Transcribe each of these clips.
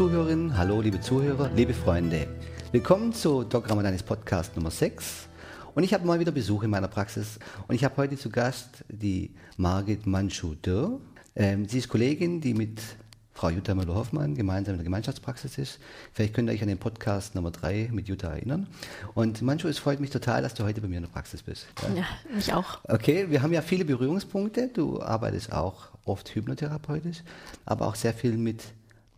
Hallo liebe Zuhörerinnen, hallo liebe Zuhörer, liebe Freunde. Willkommen zu Doc Ramadanis Podcast Nummer 6. Und ich habe mal wieder Besuch in meiner Praxis. Und ich habe heute zu Gast die Margit Manchu-Dürr. Ähm, sie ist Kollegin, die mit Frau Jutta Müller-Hoffmann gemeinsam in der Gemeinschaftspraxis ist. Vielleicht könnt ihr euch an den Podcast Nummer 3 mit Jutta erinnern. Und Manchu, es freut mich total, dass du heute bei mir in der Praxis bist. Ja, ja mich auch. Okay, wir haben ja viele Berührungspunkte. Du arbeitest auch oft hypnotherapeutisch, aber auch sehr viel mit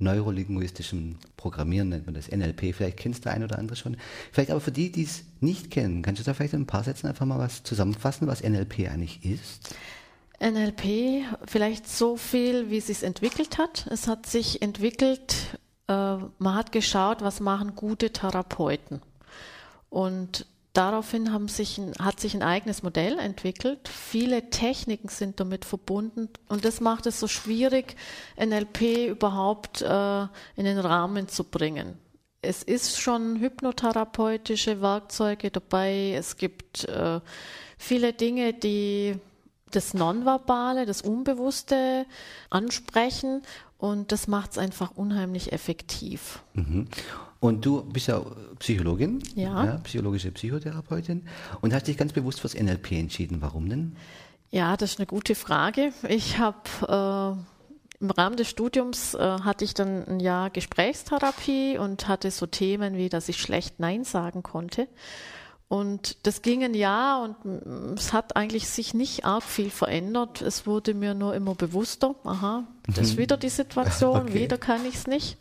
neurolinguistischem Programmieren nennt man das, NLP. Vielleicht kennst du ein oder andere schon. Vielleicht aber für die, die es nicht kennen, kannst du da vielleicht in ein paar Sätzen einfach mal was zusammenfassen, was NLP eigentlich ist? NLP, vielleicht so viel, wie es sich entwickelt hat. Es hat sich entwickelt, äh, man hat geschaut, was machen gute Therapeuten. Und daraufhin haben sich ein, hat sich ein eigenes Modell entwickelt. Viele Techniken sind damit verbunden und das macht es so schwierig, NLP überhaupt äh, in den Rahmen zu bringen. Es ist schon hypnotherapeutische Werkzeuge dabei. Es gibt äh, viele Dinge, die das Nonverbale, das Unbewusste ansprechen und das macht es einfach unheimlich effektiv. Mhm. Und du bist ja Psychologin, ja. ja. psychologische Psychotherapeutin und hast dich ganz bewusst fürs NLP entschieden. Warum denn? Ja, das ist eine gute Frage. Ich habe äh, im Rahmen des Studiums äh, hatte ich dann ein Jahr Gesprächstherapie und hatte so Themen wie, dass ich schlecht Nein sagen konnte. Und das ging ein Jahr und es hat eigentlich sich nicht arg viel verändert. Es wurde mir nur immer bewusster, aha, das ist mhm. wieder die Situation, okay. wieder kann ich es nicht.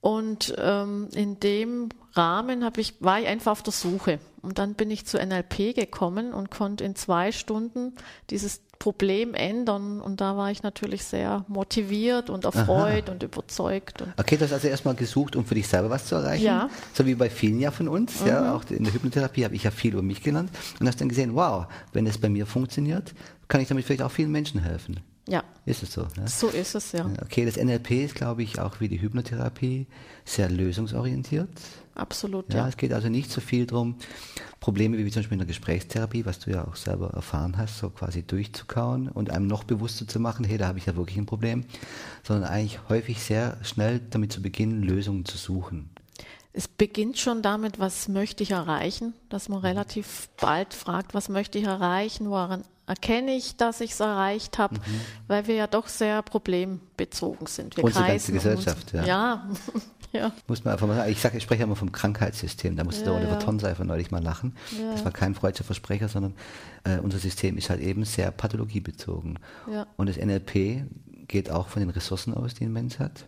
Und ähm, in dem Rahmen habe ich, war ich einfach auf der Suche. Und dann bin ich zu NLP gekommen und konnte in zwei Stunden dieses Problem ändern. Und da war ich natürlich sehr motiviert und erfreut Aha. und überzeugt. Und okay, du hast also erstmal gesucht, um für dich selber was zu erreichen. Ja. So wie bei vielen ja von uns. Mhm. Ja, auch in der Hypnotherapie habe ich ja viel über mich gelernt. Und hast dann gesehen, wow, wenn es bei mir funktioniert, kann ich damit vielleicht auch vielen Menschen helfen. Ja. Ist es so? Ne? So ist es, ja. Okay, das NLP ist, glaube ich, auch wie die Hypnotherapie sehr lösungsorientiert. Absolut, ja. ja. Es geht also nicht so viel darum, Probleme wie zum Beispiel in der Gesprächstherapie, was du ja auch selber erfahren hast, so quasi durchzukauen und einem noch bewusster zu machen, hey, da habe ich ja wirklich ein Problem, sondern eigentlich häufig sehr schnell damit zu beginnen, Lösungen zu suchen. Es beginnt schon damit, was möchte ich erreichen, dass man relativ bald fragt, was möchte ich erreichen, woran erkenne ich, dass ich es erreicht habe, mhm. weil wir ja doch sehr problembezogen sind. Wir Unsere ganze Gesellschaft, uns, ja. ja. ja. Muss man einfach mal sagen, ich sage, ich spreche immer vom Krankheitssystem, da musste ja, der Oliver ja. Tonseifer neulich mal lachen. Ja. Das war kein freudscher Versprecher, sondern äh, unser System ist halt eben sehr pathologiebezogen. Ja. Und das NLP geht auch von den Ressourcen aus, die ein Mensch hat.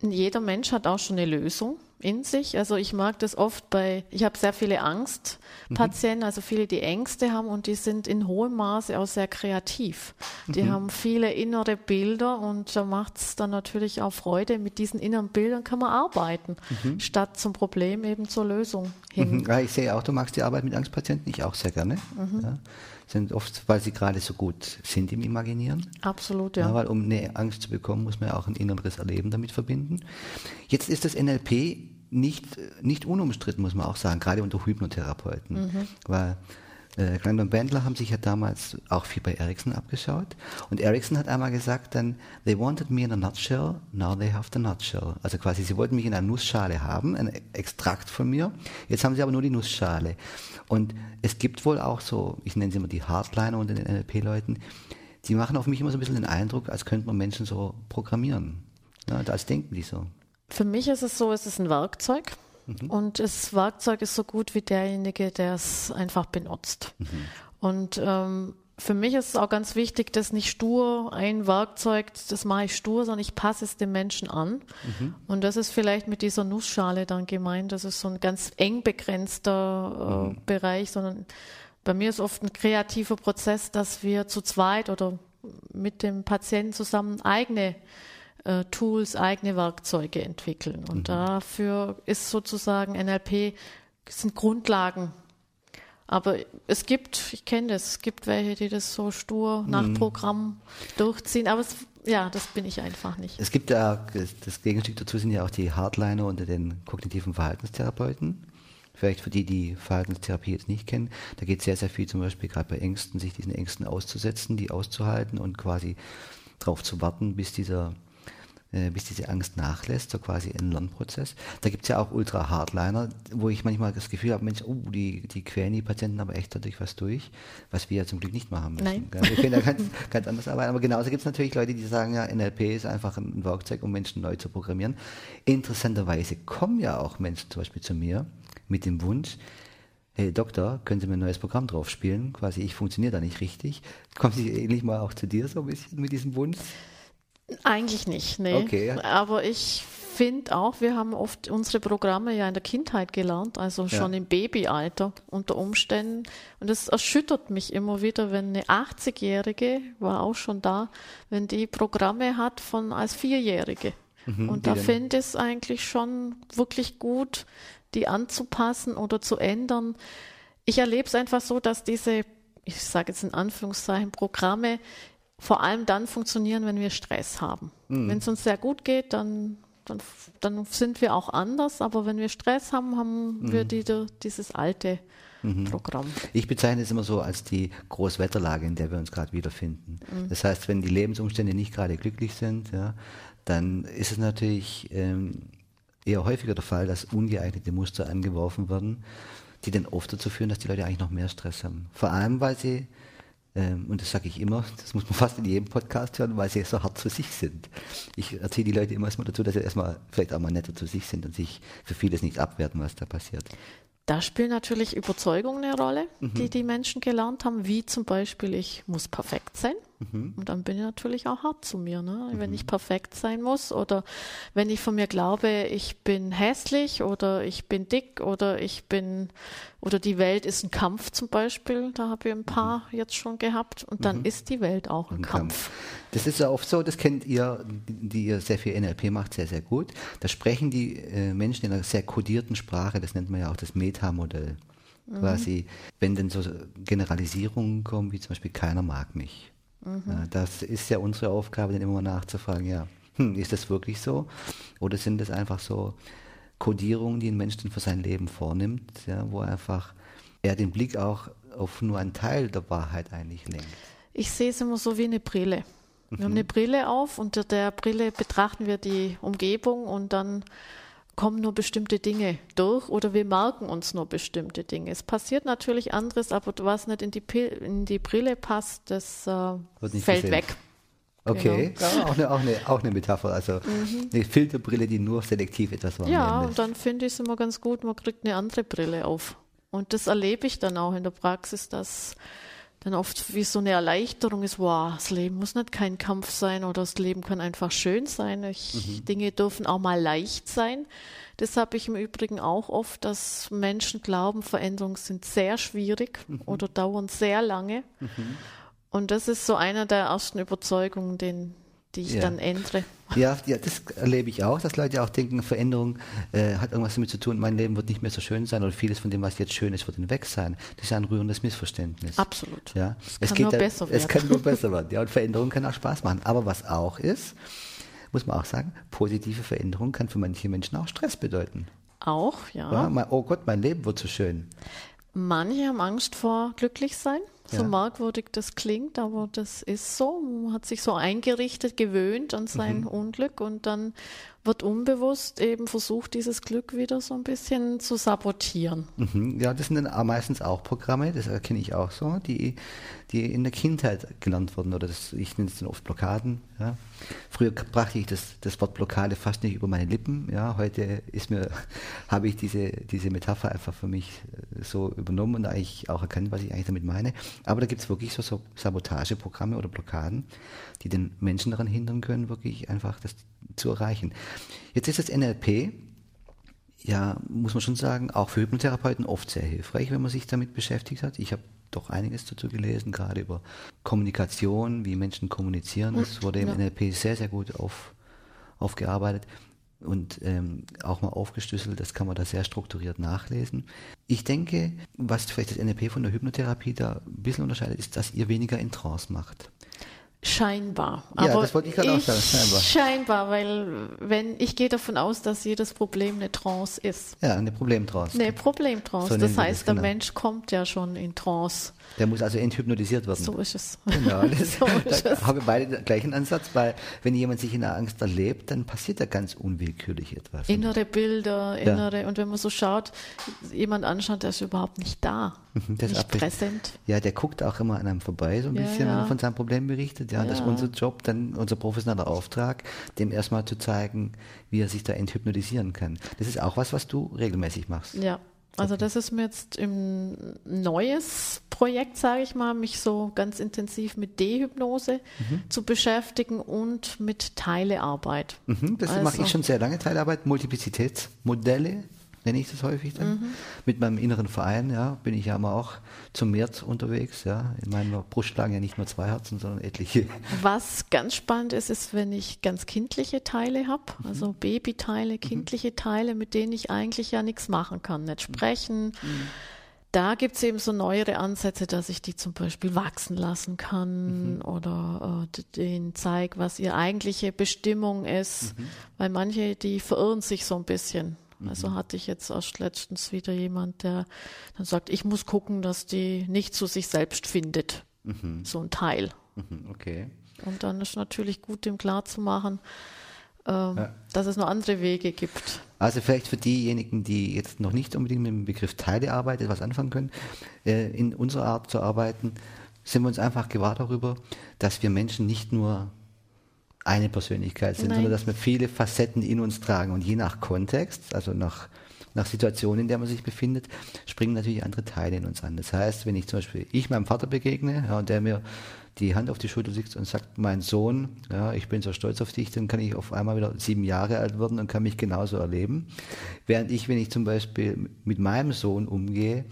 Jeder Mensch hat auch schon eine Lösung in sich. Also ich mag das oft bei, ich habe sehr viele Angstpatienten, mhm. also viele, die Ängste haben und die sind in hohem Maße auch sehr kreativ. Die mhm. haben viele innere Bilder und da macht es dann natürlich auch Freude. Mit diesen inneren Bildern kann man arbeiten, mhm. statt zum Problem eben zur Lösung hin. Mhm. Ja, ich sehe auch, du magst die Arbeit mit Angstpatienten, ich auch sehr gerne. Mhm. Ja sind oft, weil sie gerade so gut sind im Imaginieren. Absolut, ja. ja. Weil um eine Angst zu bekommen, muss man ja auch ein inneres Erleben damit verbinden. Jetzt ist das NLP nicht, nicht unumstritten, muss man auch sagen, gerade unter Hypnotherapeuten. Mhm. Weil äh, Klein und Bandler haben sich ja damals auch viel bei Ericsson abgeschaut. Und Ericsson hat einmal gesagt dann, they wanted me in a nutshell, now they have the nutshell. Also quasi, sie wollten mich in einer Nussschale haben, ein Extrakt von mir. Jetzt haben sie aber nur die Nussschale. Und es gibt wohl auch so, ich nenne sie immer die Hardliner unter den NLP-Leuten, die machen auf mich immer so ein bisschen den Eindruck, als könnte man Menschen so programmieren. Ja, als denken die so. Für mich ist es so, es ist ein Werkzeug. Mhm. Und das Werkzeug ist so gut wie derjenige, der es einfach benutzt. Mhm. Und ähm, für mich ist es auch ganz wichtig, dass nicht stur ein Werkzeug, das mache ich stur, sondern ich passe es dem Menschen an. Mhm. Und das ist vielleicht mit dieser Nussschale dann gemeint. Das ist so ein ganz eng begrenzter äh, mhm. Bereich, sondern bei mir ist oft ein kreativer Prozess, dass wir zu zweit oder mit dem Patienten zusammen eigene äh, Tools, eigene Werkzeuge entwickeln. Und mhm. dafür ist sozusagen NLP sind Grundlagen. Aber es gibt, ich kenne das, es gibt welche, die das so stur nach mhm. Programm durchziehen. Aber es, ja, das bin ich einfach nicht. Es gibt ja, das Gegenstück dazu sind ja auch die Hardliner unter den kognitiven Verhaltenstherapeuten. Vielleicht für die, die Verhaltenstherapie jetzt nicht kennen, da geht sehr, sehr viel zum Beispiel gerade bei Ängsten, sich diesen Ängsten auszusetzen, die auszuhalten und quasi darauf zu warten, bis dieser äh, bis diese Angst nachlässt, so quasi ein Lernprozess. Da gibt es ja auch Ultra-Hardliner, wo ich manchmal das Gefühl habe, Mensch, oh, die, die quälen die Patienten aber echt dadurch was durch, was wir ja zum Glück nicht machen müssen. Nein. Wir können da ganz, ganz anders arbeiten. Aber genauso gibt es natürlich Leute, die sagen, ja, NLP ist einfach ein Werkzeug, um Menschen neu zu programmieren. Interessanterweise kommen ja auch Menschen zum Beispiel zu mir mit dem Wunsch, hey Doktor, können Sie mir ein neues Programm drauf spielen? Quasi, ich funktioniere da nicht richtig. Kommen Sie ähnlich mal auch zu dir so ein bisschen mit diesem Wunsch? Eigentlich nicht, nee. Okay. Aber ich finde auch, wir haben oft unsere Programme ja in der Kindheit gelernt, also schon Ja. im Babyalter unter Umständen. Und es erschüttert mich immer wieder, wenn eine 80-Jährige, war auch schon da, wenn die Programme hat von als Vierjährige. Mhm, Und da finde ich es eigentlich schon wirklich gut, die anzupassen oder zu ändern. Ich erlebe es einfach so, dass diese, ich sage jetzt in Anführungszeichen, Programme vor allem dann funktionieren, wenn wir Stress haben. Mhm. Wenn es uns sehr gut geht, dann, dann, dann sind wir auch anders, aber wenn wir Stress haben, haben wir Mhm. die, dieses alte Programm. Ich bezeichne es immer so als die Großwetterlage, in der wir uns gerade wiederfinden. Das heißt, wenn die Lebensumstände nicht gerade glücklich sind, ja, dann ist es natürlich ähm, eher häufiger der Fall, dass ungeeignete Muster angeworfen werden, die dann oft dazu führen, dass die Leute eigentlich noch mehr Stress haben. Vor allem, weil sie, und das sage ich immer, das muss man fast in jedem Podcast hören, weil sie so hart zu sich sind. Ich erzähle die Leute immer erstmal dazu, dass sie erstmal vielleicht auch mal netter zu sich sind und sich für vieles nicht abwerten, was da passiert. Da spielen natürlich Überzeugungen eine Rolle, Mhm. die die Menschen gelernt haben, wie zum Beispiel, ich muss perfekt sein. Mhm. Und dann bin ich natürlich auch hart zu mir, ne? wenn ich perfekt sein muss oder wenn ich von mir glaube, ich bin hässlich oder ich bin dick oder ich bin, oder die Welt ist ein Kampf zum Beispiel, da habe ich ein paar jetzt schon gehabt und dann ist die Welt auch ein, Mhm. Ein Kampf. Das ist ja oft so, das kennt ihr, die ihr sehr viel NLP macht, sehr, sehr gut. Da sprechen die äh, Menschen in einer sehr kodierten Sprache, das nennt man ja auch das Meta-Modell. Quasi, wenn denn so Generalisierungen kommen, wie zum Beispiel keiner mag mich. Ja, das ist ja unsere Aufgabe, dann immer mal nachzufragen, ja, hm, ist das wirklich so? Oder sind das einfach so Kodierungen, die ein Mensch dann für sein Leben vornimmt, ja, wo einfach er den Blick auch auf nur einen Teil der Wahrheit eigentlich lenkt? Ich sehe es immer so wie eine Brille. Wir haben eine Brille auf, unter der Brille betrachten wir die Umgebung und dann kommen nur bestimmte Dinge durch oder wir merken uns nur bestimmte Dinge. Es passiert natürlich anderes, aber was nicht in die, Pil in die Brille passt, das äh, fällt gesehen. weg. Okay, ja, auch, eine, auch, eine, auch eine Metapher. Also eine Filterbrille, die nur selektiv etwas Mhm. Ja, wahrnimmt. und dann finde ich es immer ganz gut, man kriegt eine andere Brille auf. Und das erlebe ich dann auch in der Praxis, dass dann oft wie so eine Erleichterung ist, wow, das Leben muss nicht kein Kampf sein oder das Leben kann einfach schön sein. Ich, Dinge dürfen auch mal leicht sein. Das habe ich im Übrigen auch oft, dass Menschen glauben, Veränderungen sind sehr schwierig oder dauern sehr lange. Und das ist so einer der ersten Überzeugungen, den, die ich Ja. dann ändere. Ja, ja, das erlebe ich auch, dass Leute auch denken, Veränderung äh, hat irgendwas damit zu tun, mein Leben wird nicht mehr so schön sein oder vieles von dem, was jetzt schön ist, wird hinweg sein. Das ist ja ein rührendes Missverständnis. Absolut. Ja, Es kann nur ja- besser Es werden. kann nur besser werden. Ja, und Veränderung kann auch Spaß machen. Aber was auch ist, muss man auch sagen, positive Veränderung kann für manche Menschen auch Stress bedeuten. Auch, Ja, mein, oh Gott, mein Leben wird so schön. Manche haben Angst vor glücklich sein. So Ja. merkwürdig das klingt, aber das ist so. Man hat sich so eingerichtet, gewöhnt an sein Mhm. Unglück und dann wird unbewusst eben versucht, dieses Glück wieder so ein bisschen zu sabotieren. Mhm, Ja, das sind dann meistens auch Programme, das erkenne ich auch so, die, die in der Kindheit gelernt wurden. Oder das, ich nenne es dann oft Blockaden. Ja. Früher brachte ich das, das Wort Blockade fast nicht über meine Lippen. Ja. Heute ist mir, habe ich diese, diese Metapher einfach für mich äh, so übernommen und eigentlich auch erkannt, was ich eigentlich damit meine. Aber da gibt es wirklich so, so Sabotageprogramme oder Blockaden, die den Menschen daran hindern können, wirklich einfach das zu erreichen. Jetzt ist das NLP ja, muss man schon sagen, auch für Hypnotherapeuten oft sehr hilfreich, wenn man sich damit beschäftigt hat. Ich habe doch einiges dazu gelesen, gerade über Kommunikation, wie Menschen kommunizieren. Das wurde im ja. NLP sehr, sehr gut auf, aufgearbeitet und ähm, auch mal aufgeschlüsselt. Das kann man da sehr strukturiert nachlesen. Ich denke, was vielleicht das NLP von der Hypnotherapie da ein bisschen unterscheidet, ist, dass ihr weniger in Trance macht. Scheinbar. Ja, Aber das wollte ich gerade auch sagen, scheinbar. Scheinbar, weil wenn ich gehe davon aus, dass jedes Problem eine Trance ist. Ja, eine Problemtrance. Eine Problemtrance. So das heißt, das, der genau. Mensch kommt ja schon in Trance. Der muss also enthypnotisiert werden. So ist es. Genau, das, So ist da es. haben wir beide den gleichen Ansatz, weil wenn jemand sich in der Angst erlebt, dann passiert da ganz unwillkürlich etwas. Innere Bilder, Ja. innere, und wenn man so schaut, jemand anschaut, der ist überhaupt nicht da, das nicht präsent. Ja, der guckt auch immer an einem vorbei, so ein Ja, bisschen, wenn ja. er von seinem Problem berichtet. Ja, das ist Ja. unser Job, dann unser professioneller Auftrag, dem erstmal zu zeigen, wie er sich da enthypnotisieren kann. Das ist auch was, was du regelmäßig machst. Ja, also das ist mir jetzt im neues Projekt, sage ich mal, mich so ganz intensiv mit Dehypnose zu beschäftigen und mit Teilearbeit. Mhm, das mache Also- ich schon sehr lange Teilarbeit, Multiplizitätsmodelle nenne ich das häufig dann. Mhm. Mit meinem inneren Verein, ja, bin ich ja immer auch zum März unterwegs, ja. In meiner Brust schlagen ja nicht nur zwei Herzen, sondern etliche. Was ganz spannend ist, ist, wenn ich ganz kindliche Teile habe, also Babyteile, kindliche Teile, mit denen ich eigentlich ja nichts machen kann, nicht sprechen. Da gibt es eben so neuere Ansätze, dass ich die zum Beispiel wachsen lassen kann oder äh, denen zeige, was ihre eigentliche Bestimmung ist. Weil manche, die verirren sich so ein bisschen. Also hatte ich jetzt erst letztens wieder jemand, der dann sagt, ich muss gucken, dass die nicht zu sich selbst findet. So ein Teil. Mhm, Okay. Und dann ist natürlich gut, dem klarzumachen, ähm, dass es noch andere Wege gibt. Also vielleicht für diejenigen, die jetzt noch nicht unbedingt mit dem Begriff Teilearbeit etwas anfangen können, äh, in unserer Art zu arbeiten, sind wir uns einfach gewahr darüber, dass wir Menschen nicht nur eine Persönlichkeit sind, Nein. sondern dass wir viele Facetten in uns tragen. Und je nach Kontext, also nach, nach Situation, in der man sich befindet, springen natürlich andere Teile in uns an. Das heißt, wenn ich zum Beispiel ich meinem Vater begegne ja, und der mir die Hand auf die Schulter legt und sagt, mein Sohn, ja, ich bin so stolz auf dich, dann kann ich auf einmal wieder sieben Jahre alt werden und kann mich genauso erleben. Während ich, wenn ich zum Beispiel mit meinem Sohn umgehe,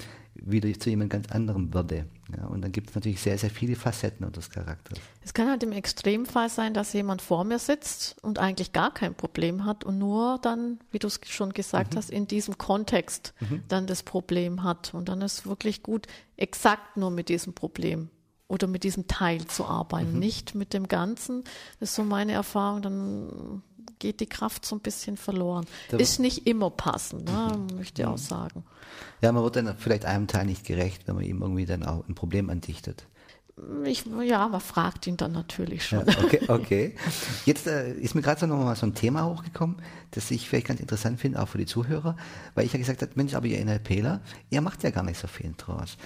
wieder zu jemand ganz anderem werde. Ja, und dann gibt es natürlich sehr, sehr viele Facetten unseres Charakters. Es kann halt im Extremfall sein, dass jemand vor mir sitzt und eigentlich gar kein Problem hat und nur dann, wie du es schon gesagt hast, in diesem Kontext dann das Problem hat. Und dann ist wirklich gut, exakt nur mit diesem Problem oder mit diesem Teil zu arbeiten, nicht mit dem Ganzen. Das ist so meine Erfahrung. Dann geht die Kraft so ein bisschen verloren. Da- Ist nicht immer passend, ne, möchte ich auch sagen. Ja, man wird dann vielleicht einem Teil nicht gerecht, wenn man ihm irgendwie dann auch ein Problem andichtet. Ich, ja, man fragt ihn dann natürlich Ja, schon. okay, okay. Jetzt äh, ist mir gerade so noch mal so ein Thema hochgekommen, das ich vielleicht ganz interessant finde, auch für die Zuhörer, weil ich ja gesagt habe, Mensch, aber ihr NLPler, ihr macht ja gar nicht so viel Trance.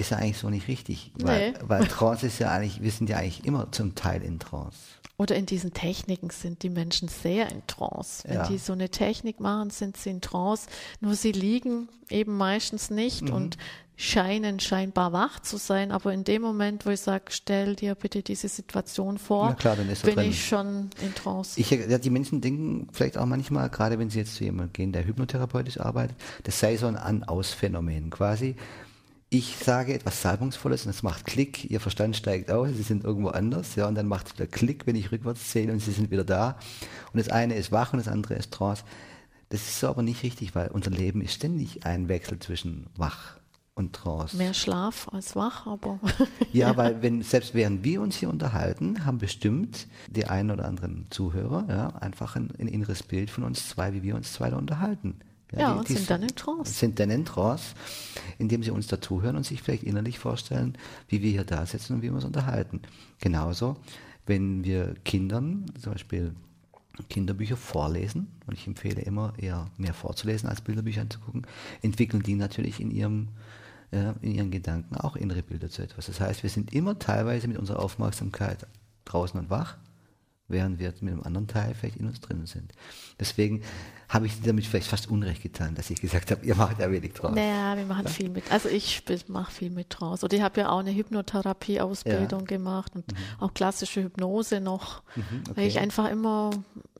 Ist ja eigentlich so nicht richtig, weil, Nee. weil Trance ist ja eigentlich, wir sind ja eigentlich immer zum Teil in Trance. Oder in diesen Techniken sind die Menschen sehr in Trance. Wenn Ja. die so eine Technik machen, sind sie in Trance. Nur sie liegen eben meistens nicht Mhm. und scheinen scheinbar wach zu sein. Aber in dem Moment, wo ich sage, stell dir bitte diese Situation vor, klar, bin drin. ich schon in Trance. Ich, ja, die Menschen denken vielleicht auch manchmal, gerade wenn sie jetzt zu jemandem gehen, der hypnotherapeutisch arbeitet, das sei so ein An-Aus-Phänomen quasi. Ich sage etwas Salbungsvolles und es macht Klick, ihr Verstand steigt aus, sie sind irgendwo anders, ja, und dann macht es wieder Klick, wenn ich rückwärts zähle und sie sind wieder da. Und das eine ist wach und das andere ist Trance. Das ist so aber nicht richtig, weil unser Leben ist ständig ein Wechsel zwischen wach und Trance. Mehr Schlaf als wach, aber Ja, weil wenn, selbst während wir uns hier unterhalten, haben bestimmt die einen oder anderen Zuhörer ja, einfach ein, ein inneres Bild von uns zwei, wie wir uns zwei da unterhalten. Ja, und sind dann in Trance. Sind dann in Trance, indem sie uns dazuhören und sich vielleicht innerlich vorstellen, wie wir hier da sitzen und wie wir uns unterhalten. Genauso, wenn wir Kindern zum Beispiel Kinderbücher vorlesen, und ich empfehle immer eher mehr vorzulesen als Bilderbücher anzugucken, entwickeln die natürlich in ihrem äh, in ihren Gedanken auch innere Bilder zu etwas. Das heißt, wir sind immer teilweise mit unserer Aufmerksamkeit draußen und wach, während wir mit einem anderen Teil vielleicht in uns drinnen sind. Deswegen habe ich damit vielleicht fast Unrecht getan, dass ich gesagt habe, ihr macht ja wenig draus. Naja, wir machen viel mit. Also ich mache viel mit Trance. Und ich habe ja auch eine Hypnotherapie-Ausbildung gemacht und auch klassische Hypnose noch, weil ich okay. einfach immer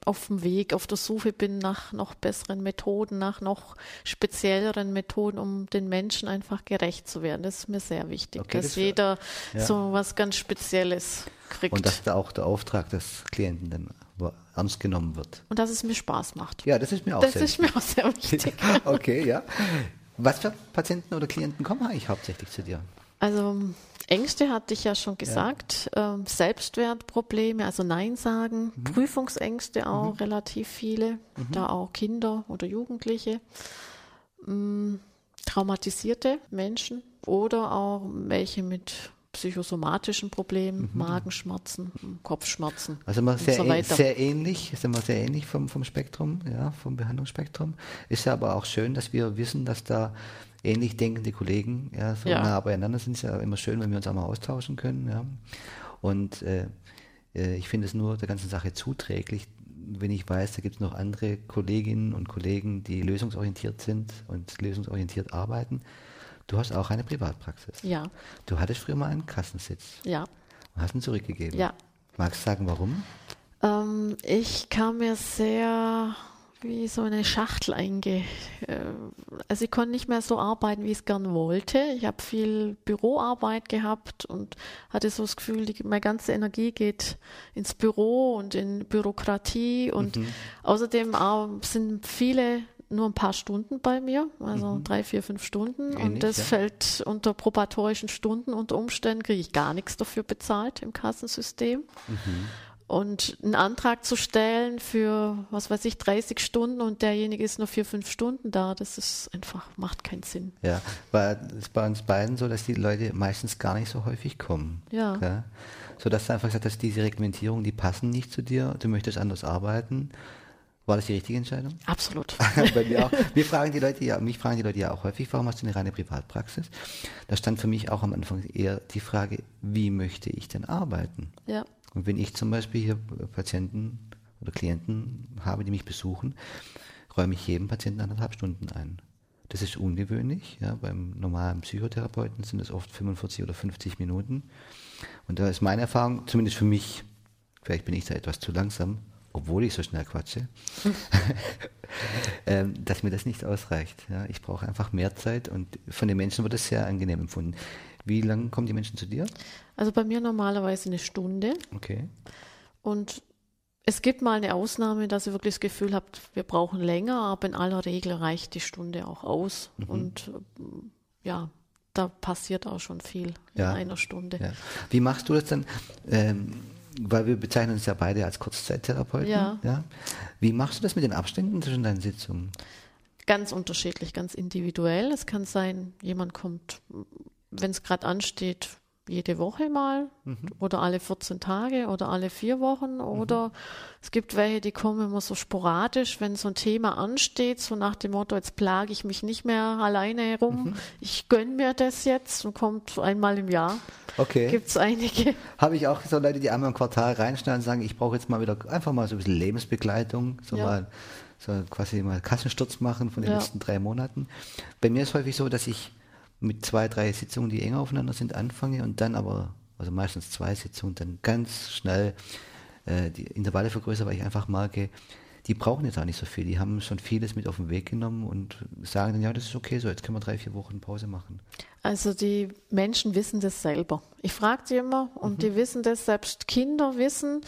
auf dem Weg, auf der Suche bin nach noch besseren Methoden, nach noch spezielleren Methoden, um den Menschen einfach gerecht zu werden. Das ist mir sehr wichtig, Okay, dass das- jeder ja. so was ganz Spezielles kriegt. Und dass da auch der Auftrag des Klienten dann ernst genommen wird. und dass es mir Spaß macht. Ja, das ist mir auch das sehr ist mir auch sehr wichtig. okay, ja. Was für Patienten oder Klienten kommen eigentlich hauptsächlich zu dir? Also Ängste hatte ich ja schon gesagt, ja. ähm, Selbstwertprobleme, also Nein sagen, mhm. Prüfungsängste auch mhm. relativ viele, mhm. da auch Kinder oder Jugendliche, ähm, traumatisierte Menschen oder auch welche mit psychosomatischen Problemen, mhm. Magenschmerzen, Kopfschmerzen. Also immer sehr, so sehr ähnlich, ist immer sehr ähnlich vom, vom Spektrum, ja, vom Behandlungsspektrum. Ist ja aber auch schön, dass wir wissen, dass da ähnlich denkende Kollegen ja, so ja. nah beieinander sind. Ist ja immer schön, wenn wir uns auch mal austauschen können. Ja. Und äh, äh ich finde es nur der ganzen Sache zuträglich, wenn ich weiß, da gibt es noch andere Kolleginnen und Kollegen, die lösungsorientiert sind und lösungsorientiert arbeiten Du hast auch eine Privatpraxis. Ja. Du hattest früher mal einen Kassensitz. Ja. Und hast ihn zurückgegeben. Ja. Magst du sagen, warum? Ähm, ich kam mir sehr wie so eine Schachtel einge. Äh, also ich konnte nicht mehr so arbeiten, wie ich es gern wollte. Ich habe viel Büroarbeit gehabt und hatte so das Gefühl, die, meine ganze Energie geht ins Büro und in Bürokratie und mhm. außerdem auch sind viele nur ein paar Stunden bei mir, also mhm. drei, vier, fünf Stunden. Ähnlich, und das ja. fällt unter probatorischen Stunden. Unter Umständen kriege ich gar nichts dafür bezahlt im Kassensystem. Mhm. Und einen Antrag zu stellen für, was weiß ich, 30 Stunden und derjenige ist nur vier, fünf Stunden da, das ist einfach, macht keinen Sinn. Ja, weil es bei uns beiden so, dass die Leute meistens gar nicht so häufig kommen. Ja. Okay? So dass du einfach gesagt hast, diese Reglementierungen, die passen nicht zu dir, du möchtest anders arbeiten war das die richtige Entscheidung? Absolut. Bei mir auch. Wir fragen die Leute ja, mich fragen die Leute ja auch häufig, warum hast du eine reine Privatpraxis? Da stand für mich auch am Anfang eher die Frage, wie möchte ich denn arbeiten? Ja. Und wenn ich zum Beispiel hier Patienten oder Klienten habe, die mich besuchen, räume ich jedem Patienten anderthalb Stunden ein. Das ist ungewöhnlich. Ja, beim normalen Psychotherapeuten sind es oft 45 oder 50 Minuten. Und da ist meine Erfahrung, zumindest für mich, vielleicht bin ich da etwas zu langsam, obwohl ich so schnell quatsche, ähm, dass mir das nicht ausreicht. Ja, ich brauche einfach mehr Zeit und von den Menschen wird es sehr angenehm empfunden. Wie lange kommen die Menschen zu dir? Also bei mir normalerweise eine Stunde. Okay. Und es gibt mal eine Ausnahme, dass ihr wirklich das Gefühl habt, wir brauchen länger, aber in aller Regel reicht die Stunde auch aus. Mhm. Und ja, da passiert auch schon viel ja. in einer Stunde. Ja. Wie machst du das dann? Ähm, weil wir bezeichnen uns ja beide als Kurzzeittherapeuten. Ja. ja. Wie machst du das mit den Abständen zwischen deinen Sitzungen? Ganz unterschiedlich, ganz individuell. Es kann sein, jemand kommt, wenn es gerade ansteht, jede Woche mal mhm. oder alle 14 Tage oder alle vier Wochen mhm. oder mhm. es gibt welche, die kommen immer so sporadisch, wenn so ein Thema ansteht, so nach dem Motto, jetzt plage ich mich nicht mehr alleine herum, mhm. ich gönne mir das jetzt und kommt einmal im Jahr. Okay. Gibt es einige. Habe ich auch so Leute, die einmal im Quartal reinschneiden und sagen, ich brauche jetzt mal wieder einfach mal so ein bisschen Lebensbegleitung, so ja. mal so quasi mal Kassensturz machen von den ja. letzten drei Monaten. Bei mir ist häufig so, dass ich mit zwei, drei Sitzungen, die enger aufeinander sind, anfange und dann aber, also meistens zwei Sitzungen, dann ganz schnell äh, die Intervalle vergrößere, weil ich einfach merke, die brauchen jetzt auch nicht so viel. Die haben schon vieles mit auf den Weg genommen und sagen dann, ja, das ist okay so, jetzt können wir drei, vier Wochen Pause machen. Also die Menschen wissen das selber. Ich frage sie immer und mhm. die wissen das, selbst Kinder wissen,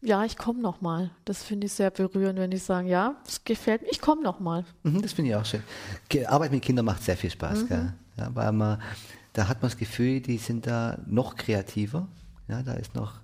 ja, ich komme nochmal. Das finde ich sehr berührend, wenn die sagen, ja, es gefällt mir, ich komme nochmal. Mhm, das finde ich auch schön. Arbeit mit Kindern macht sehr viel Spaß, mhm. gell? Ja, weil man, da hat man das Gefühl, die sind da noch kreativer. Ja, da ist noch,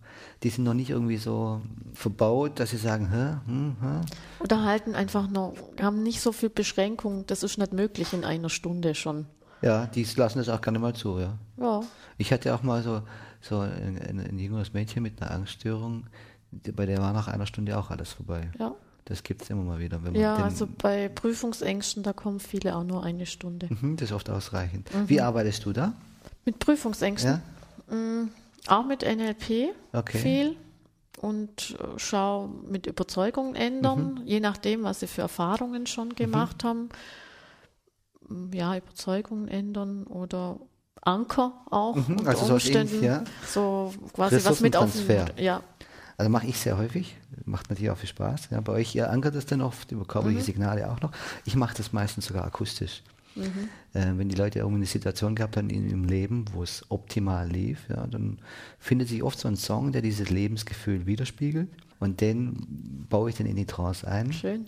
die sind noch nicht irgendwie so verbaut, dass sie sagen, hä, hm, hä. Oder halten einfach noch, haben nicht so viel Beschränkung, das ist nicht möglich in einer Stunde schon. Ja, die lassen das auch gerne mal zu, ja. Ja. Ich hatte auch mal so, so ein, ein, ein jüngeres Mädchen mit einer Angststörung, bei der war nach einer Stunde auch alles vorbei. Ja. Das gibt es immer mal wieder. ja, also bei Prüfungsängsten, da kommen viele auch nur eine Stunde. Mhm, das ist oft ausreichend. Mhm. Wie arbeitest du da? Mit Prüfungsängsten? Ja? Mhm, auch mit NLP okay. viel und äh, schau mit Überzeugungen ändern, mhm. je nachdem, was sie für Erfahrungen schon mhm. gemacht haben. Mm, ja, Überzeugungen ändern oder Anker auch. Mhm, also Umständen, so, ähnlich, ja. so quasi was mit auf ja, also mache ich sehr häufig, macht natürlich auch viel Spaß. Ja, bei euch, ihr ankert das dann oft über körperliche mhm. Signale auch noch. Ich mache das meistens sogar akustisch. Mhm. Äh, wenn die Leute irgendwie eine Situation gehabt haben in ihrem Leben, wo es optimal lief, ja, dann findet sich oft so ein Song, der dieses Lebensgefühl widerspiegelt. Und den baue ich dann in die Trance ein. Schön.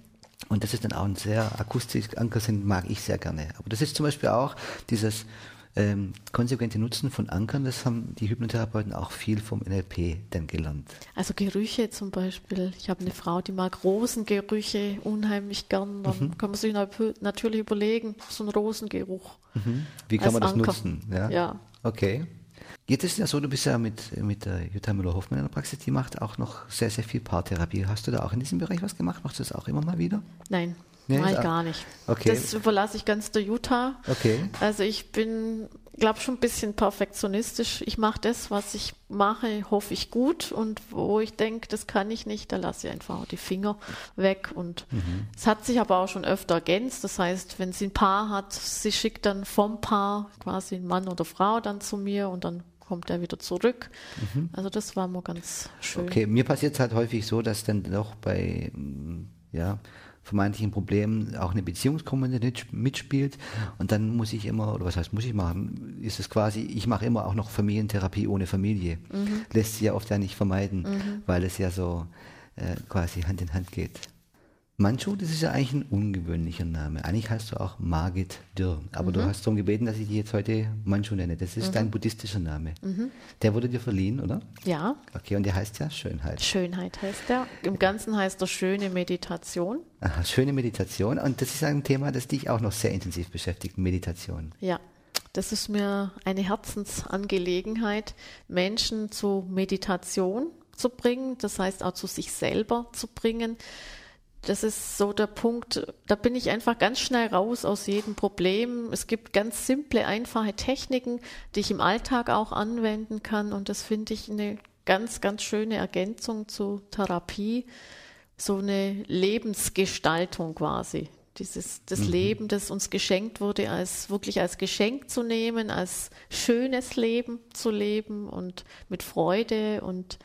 Und das ist dann auch ein sehr akustisches Anker sind, mag ich sehr gerne. Aber das ist zum Beispiel auch dieses ähm, konsequente Nutzen von Ankern, das haben die Hypnotherapeuten auch viel vom NLP dann gelernt. Also Gerüche zum Beispiel. Ich habe eine Frau, die mag Rosengerüche unheimlich gern. Dann mhm. kann man sich natürlich überlegen, so ein Rosengeruch. Mhm. Wie kann man das Anker. nutzen? Ja. ja. Okay. Jetzt ist es ja so, du bist ja mit, mit der Jutta Müller-Hoffmann in der Praxis, die macht auch noch sehr, sehr viel Paartherapie. Hast du da auch in diesem Bereich was gemacht? Machst du das auch immer mal wieder? Nein, Nee, Nein, gar nicht. Okay. Das überlasse ich ganz der Jutta. Okay. Also ich bin, glaube schon ein bisschen perfektionistisch. Ich mache das, was ich mache, hoffe ich gut. Und wo ich denke, das kann ich nicht, da lasse ich einfach die Finger weg. Und mhm. es hat sich aber auch schon öfter ergänzt. Das heißt, wenn sie ein Paar hat, sie schickt dann vom Paar quasi ein Mann oder Frau dann zu mir und dann kommt er wieder zurück. Mhm. Also das war mal ganz schön. Okay, mir passiert es halt häufig so, dass dann doch bei ja, vermeintlichen Problemen auch eine Beziehungskomponente mitspielt. Und dann muss ich immer, oder was heißt muss ich machen, ist es quasi, ich mache immer auch noch Familientherapie ohne Familie. Mhm. Lässt sich ja oft ja nicht vermeiden, mhm. weil es ja so äh, quasi Hand in Hand geht. Manchu, das ist ja eigentlich ein ungewöhnlicher Name. Eigentlich heißt du auch Margit Dürr. Aber mhm. du hast darum gebeten, dass ich dich jetzt heute Manchu nenne. Das ist mhm. dein buddhistischer Name. Mhm. Der wurde dir verliehen, oder? Ja. Okay, und der heißt ja Schönheit. Schönheit heißt der. Im Ganzen heißt er schöne Meditation. Aha, schöne Meditation. Und das ist ein Thema, das dich auch noch sehr intensiv beschäftigt, Meditation. Ja. Das ist mir eine Herzensangelegenheit, Menschen zu Meditation zu bringen, das heißt auch zu sich selber zu bringen das ist so der Punkt, da bin ich einfach ganz schnell raus aus jedem Problem. Es gibt ganz simple, einfache Techniken, die ich im Alltag auch anwenden kann und das finde ich eine ganz, ganz schöne Ergänzung zu Therapie, so eine Lebensgestaltung quasi. Dieses, das mhm. Leben, das uns geschenkt wurde, als wirklich als Geschenk zu nehmen, als schönes Leben zu leben und mit Freude. Und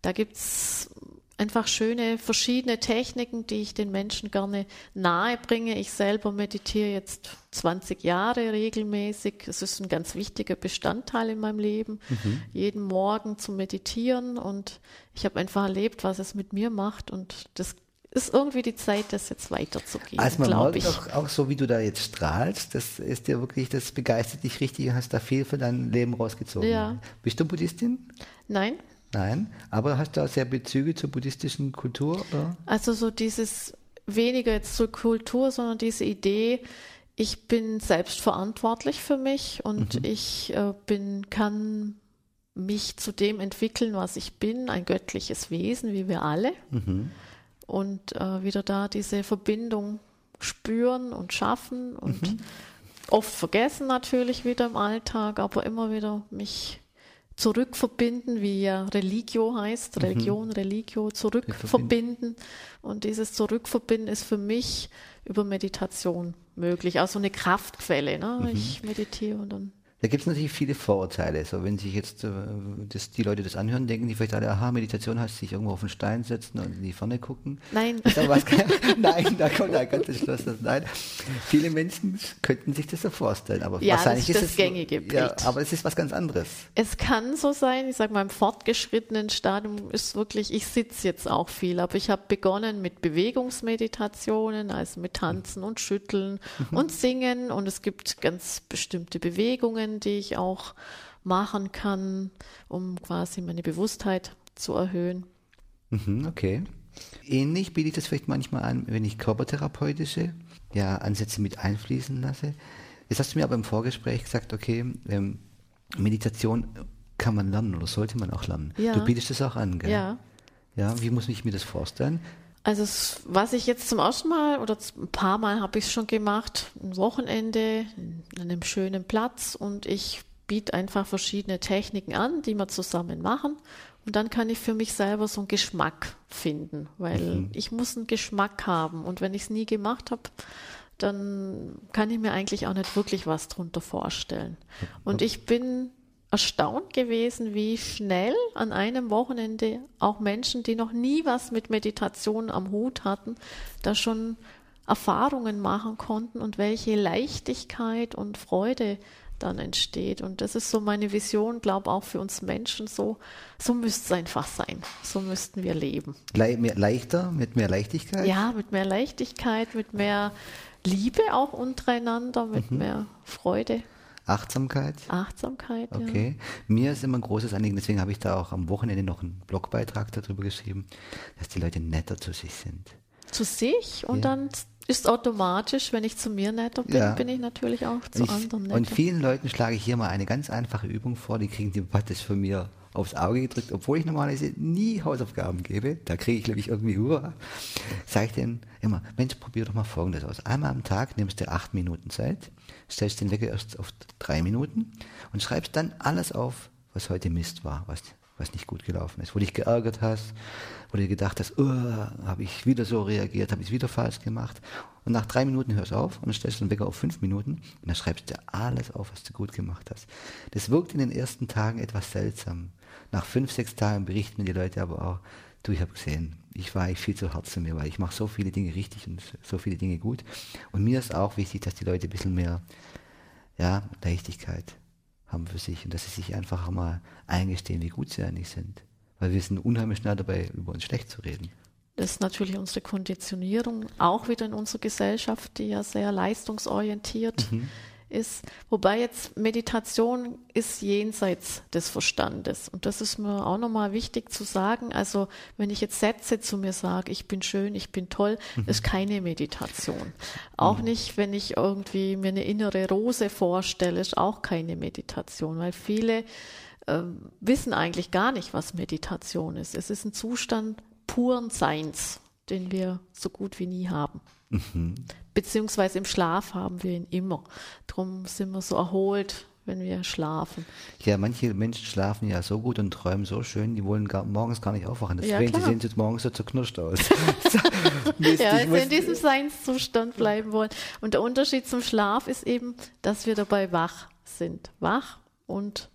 da gibt es einfach schöne verschiedene Techniken, die ich den Menschen gerne nahe bringe. Ich selber meditiere jetzt 20 Jahre regelmäßig. Es ist ein ganz wichtiger Bestandteil in meinem Leben, mhm. jeden Morgen zu meditieren. Und ich habe einfach erlebt, was es mit mir macht. Und das ist irgendwie die Zeit, das jetzt weiterzugehen. Also man merkt ich. Auch, auch so, wie du da jetzt strahlst, das ist dir wirklich, das begeistert dich richtig, hast da viel für dein Leben rausgezogen. Ja. Bist du Buddhistin? Nein. Nein, aber hast du da sehr Bezüge zur buddhistischen Kultur? Oder? Also so dieses weniger jetzt zur Kultur, sondern diese Idee, ich bin selbst verantwortlich für mich und mhm. ich äh, bin, kann mich zu dem entwickeln, was ich bin, ein göttliches Wesen, wie wir alle. Mhm. Und äh, wieder da diese Verbindung spüren und schaffen und mhm. oft vergessen natürlich wieder im Alltag, aber immer wieder mich zurückverbinden, wie ja Religio heißt, mhm. Religion, mhm. Religio, zurückverbinden. Und dieses Zurückverbinden ist für mich über Meditation möglich, also eine Kraftquelle. Ne? Mhm. Ich meditiere und dann da gibt es natürlich viele Vorurteile. So, wenn sich jetzt äh, das, die Leute das anhören, denken die vielleicht alle, aha, Meditation heißt sich irgendwo auf den Stein setzen und in die Ferne gucken. Nein. nein, da kommt ein ganzes Schloss. Nein. Viele Menschen könnten sich das so vorstellen, aber ja, wahrscheinlich das ist das gängige Bild. Ja, aber es ist was ganz anderes. Es kann so sein, ich sage mal, im fortgeschrittenen Stadium ist wirklich, ich sitze jetzt auch viel, aber ich habe begonnen mit Bewegungsmeditationen, also mit Tanzen und Schütteln mhm. und Singen und es gibt ganz bestimmte Bewegungen, die ich auch machen kann, um quasi meine Bewusstheit zu erhöhen. Mhm, okay. Ähnlich biete ich das vielleicht manchmal an, wenn ich körpertherapeutische ja, Ansätze mit einfließen lasse. Jetzt hast du mir aber im Vorgespräch gesagt, okay, ähm, Meditation kann man lernen oder sollte man auch lernen. Ja. Du bietest das auch an, gell? Ja. Ja, wie muss ich mir das vorstellen? Also was ich jetzt zum ersten Mal oder ein paar Mal habe ich es schon gemacht, ein Wochenende an einem schönen Platz und ich biete einfach verschiedene Techniken an, die wir zusammen machen und dann kann ich für mich selber so einen Geschmack finden, weil mhm. ich muss einen Geschmack haben und wenn ich es nie gemacht habe, dann kann ich mir eigentlich auch nicht wirklich was drunter vorstellen. Und ich bin erstaunt gewesen, wie schnell an einem Wochenende auch Menschen, die noch nie was mit Meditation am Hut hatten, da schon Erfahrungen machen konnten und welche Leichtigkeit und Freude dann entsteht. Und das ist so meine Vision, glaube auch für uns Menschen so, so müsste es einfach sein. So müssten wir leben. Le mehr leichter, mit mehr Leichtigkeit? Ja, mit mehr Leichtigkeit, mit mehr Liebe auch untereinander, mit mhm. mehr Freude. Achtsamkeit. Achtsamkeit, Okay. Mir ist immer ein großes Anliegen, deswegen habe ich da auch am Wochenende noch einen Blogbeitrag darüber geschrieben, dass die Leute netter zu sich sind. Zu sich und Ja. dann ist automatisch, wenn ich zu mir netter bin, Ja. bin ich natürlich auch zu ich, anderen netter. und vielen Leuten schlage ich hier mal eine ganz einfache Übung vor, die kriegen die praktisch von mir aufs Auge gedrückt, obwohl ich normalerweise nie Hausaufgaben gebe. Da kriege ich, glaube ich, irgendwie Uhr. Sage ich denen immer, Mensch, probier doch mal Folgendes aus. Einmal am Tag nimmst du acht Minuten Zeit, stellst den Wecker erst auf drei Minuten und schreibst dann alles auf, was heute Mist war, was, was nicht gut gelaufen ist, wo dich geärgert hast, wo du gedacht hast, oh, habe ich wieder so reagiert, habe ich wieder falsch gemacht. Und nach drei Minuten hörst du auf und dann stellst du den Wecker auf fünf Minuten und dann schreibst du alles auf, was du gut gemacht hast. Das wirkt in den ersten Tagen etwas seltsam. Nach fünf, sechs Tagen berichten mir die Leute aber auch, du, ich habe gesehen, ich war eigentlich viel zu hart zu mir, weil ich mache so viele Dinge richtig und so viele Dinge gut. Und mir ist auch wichtig, dass die Leute ein bisschen mehr ja, Leichtigkeit haben für sich und dass sie sich einfach mal eingestehen, wie gut sie eigentlich sind. Weil wir sind unheimlich schnell dabei, über uns schlecht zu reden. Das ist natürlich unsere Konditionierung, auch wieder in unserer Gesellschaft, die ja sehr leistungsorientiert Mhm. Ist. Wobei jetzt Meditation ist jenseits des Verstandes. Und das ist mir auch nochmal wichtig zu sagen. Also wenn ich jetzt Sätze zu mir sage, ich bin schön, ich bin toll, Mhm. ist keine Meditation. Auch nicht, wenn ich irgendwie mir eine innere Rose vorstelle, ist auch keine Meditation, weil viele ähm, wissen eigentlich gar nicht, was Meditation ist. Es ist ein Zustand puren Seins, den wir so gut wie nie haben. Beziehungsweise im Schlaf haben wir ihn immer. Drum sind wir so erholt, wenn wir schlafen. Ja, manche Menschen schlafen ja so gut und träumen so schön, die wollen gar, morgens gar nicht aufwachen. Ja, Deswegen, sie klar. sehen jetzt morgens so zerknirscht aus. Mist, Ja, also in diesem Seinszustand bleiben wollen. Und der Unterschied zum Schlaf ist eben, dass wir dabei wach sind. Wach und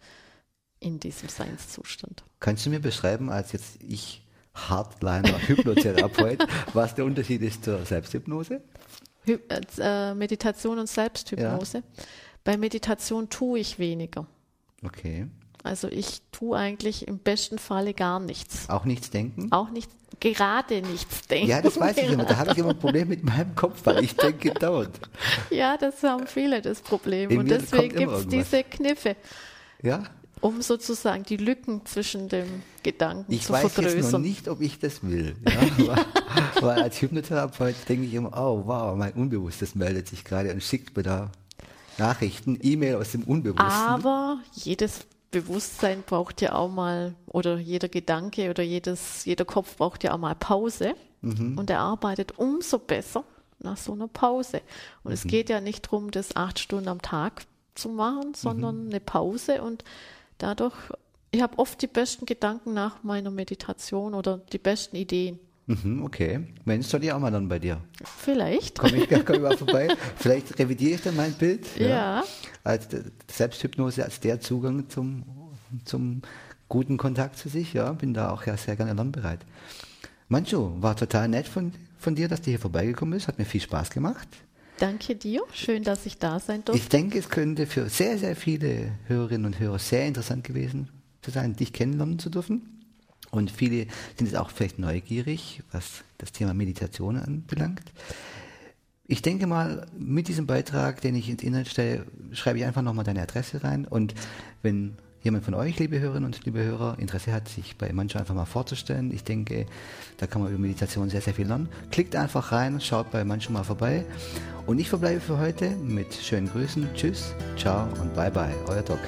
in diesem Seinszustand. Kannst du mir beschreiben, als jetzt ich Hardliner Hypnotherapeut, was der Unterschied ist zur Selbsthypnose? Hy äh, Meditation und Selbsthypnose. Bei Meditation tue ich weniger. Okay. Also ich tue eigentlich im besten Falle gar nichts. Auch nichts denken? Auch nicht, gerade nichts denken. Ja, das weiß ich immer. Da habe ich immer ein Problem mit meinem Kopf, weil ich denke dauernd. Ja, das haben viele das Problem. In Und deswegen gibt es diese Kniffe, Ja? Um sozusagen die Lücken zwischen dem Gedanken Ich zu weiß jetzt noch vergrößern. nicht, ob ich das will. Ja? weil, weil als Hypnotherapeut denke ich immer, oh wow, mein Unbewusstes meldet sich gerade und schickt mir da Nachrichten, E-Mail aus dem Unbewussten. Aber jedes Bewusstsein braucht ja auch mal, oder jeder Gedanke oder jedes, jeder Kopf braucht ja auch mal Pause. Mhm. Und er arbeitet umso besser nach so einer Pause. Und Mhm. es geht ja nicht darum, das acht Stunden am Tag zu machen, sondern Mhm. eine Pause. Und dadurch, ich habe oft die besten Gedanken nach meiner Meditation oder die besten Ideen. Mhm, okay. Mensch, soll ich auch mal dann bei dir. Vielleicht. Komm ich, komm ich mal vorbei. Vielleicht revidiere ich dann mein Bild. Ja. Als äh, Selbsthypnose als der Zugang zum, zum guten Kontakt zu sich. Ja, bin da auch ja sehr gerne lernbereit. Mancho, war total nett von, von dir, dass du hier vorbeigekommen bist. Hat mir viel Spaß gemacht. Danke dir. Schön, dass ich da sein durfte. Ich denke, es könnte für sehr, sehr viele Hörerinnen und Hörer sehr interessant gewesen zu sein, dich kennenlernen zu dürfen. Und viele sind jetzt auch vielleicht neugierig, was das Thema Meditation anbelangt. Ich denke mal, mit diesem Beitrag, den ich ins Internet stelle, schreibe ich einfach nochmal deine Adresse rein. Und wenn jemand von euch, liebe Hörerinnen und liebe Hörer, Interesse hat, sich bei Mancho einfach mal vorzustellen, ich denke, da kann man über Meditation sehr, sehr viel lernen. Klickt einfach rein, schaut bei Mancho mal vorbei. Und ich verbleibe für heute mit schönen Grüßen. Tschüss, ciao und bye bye. Euer Doc.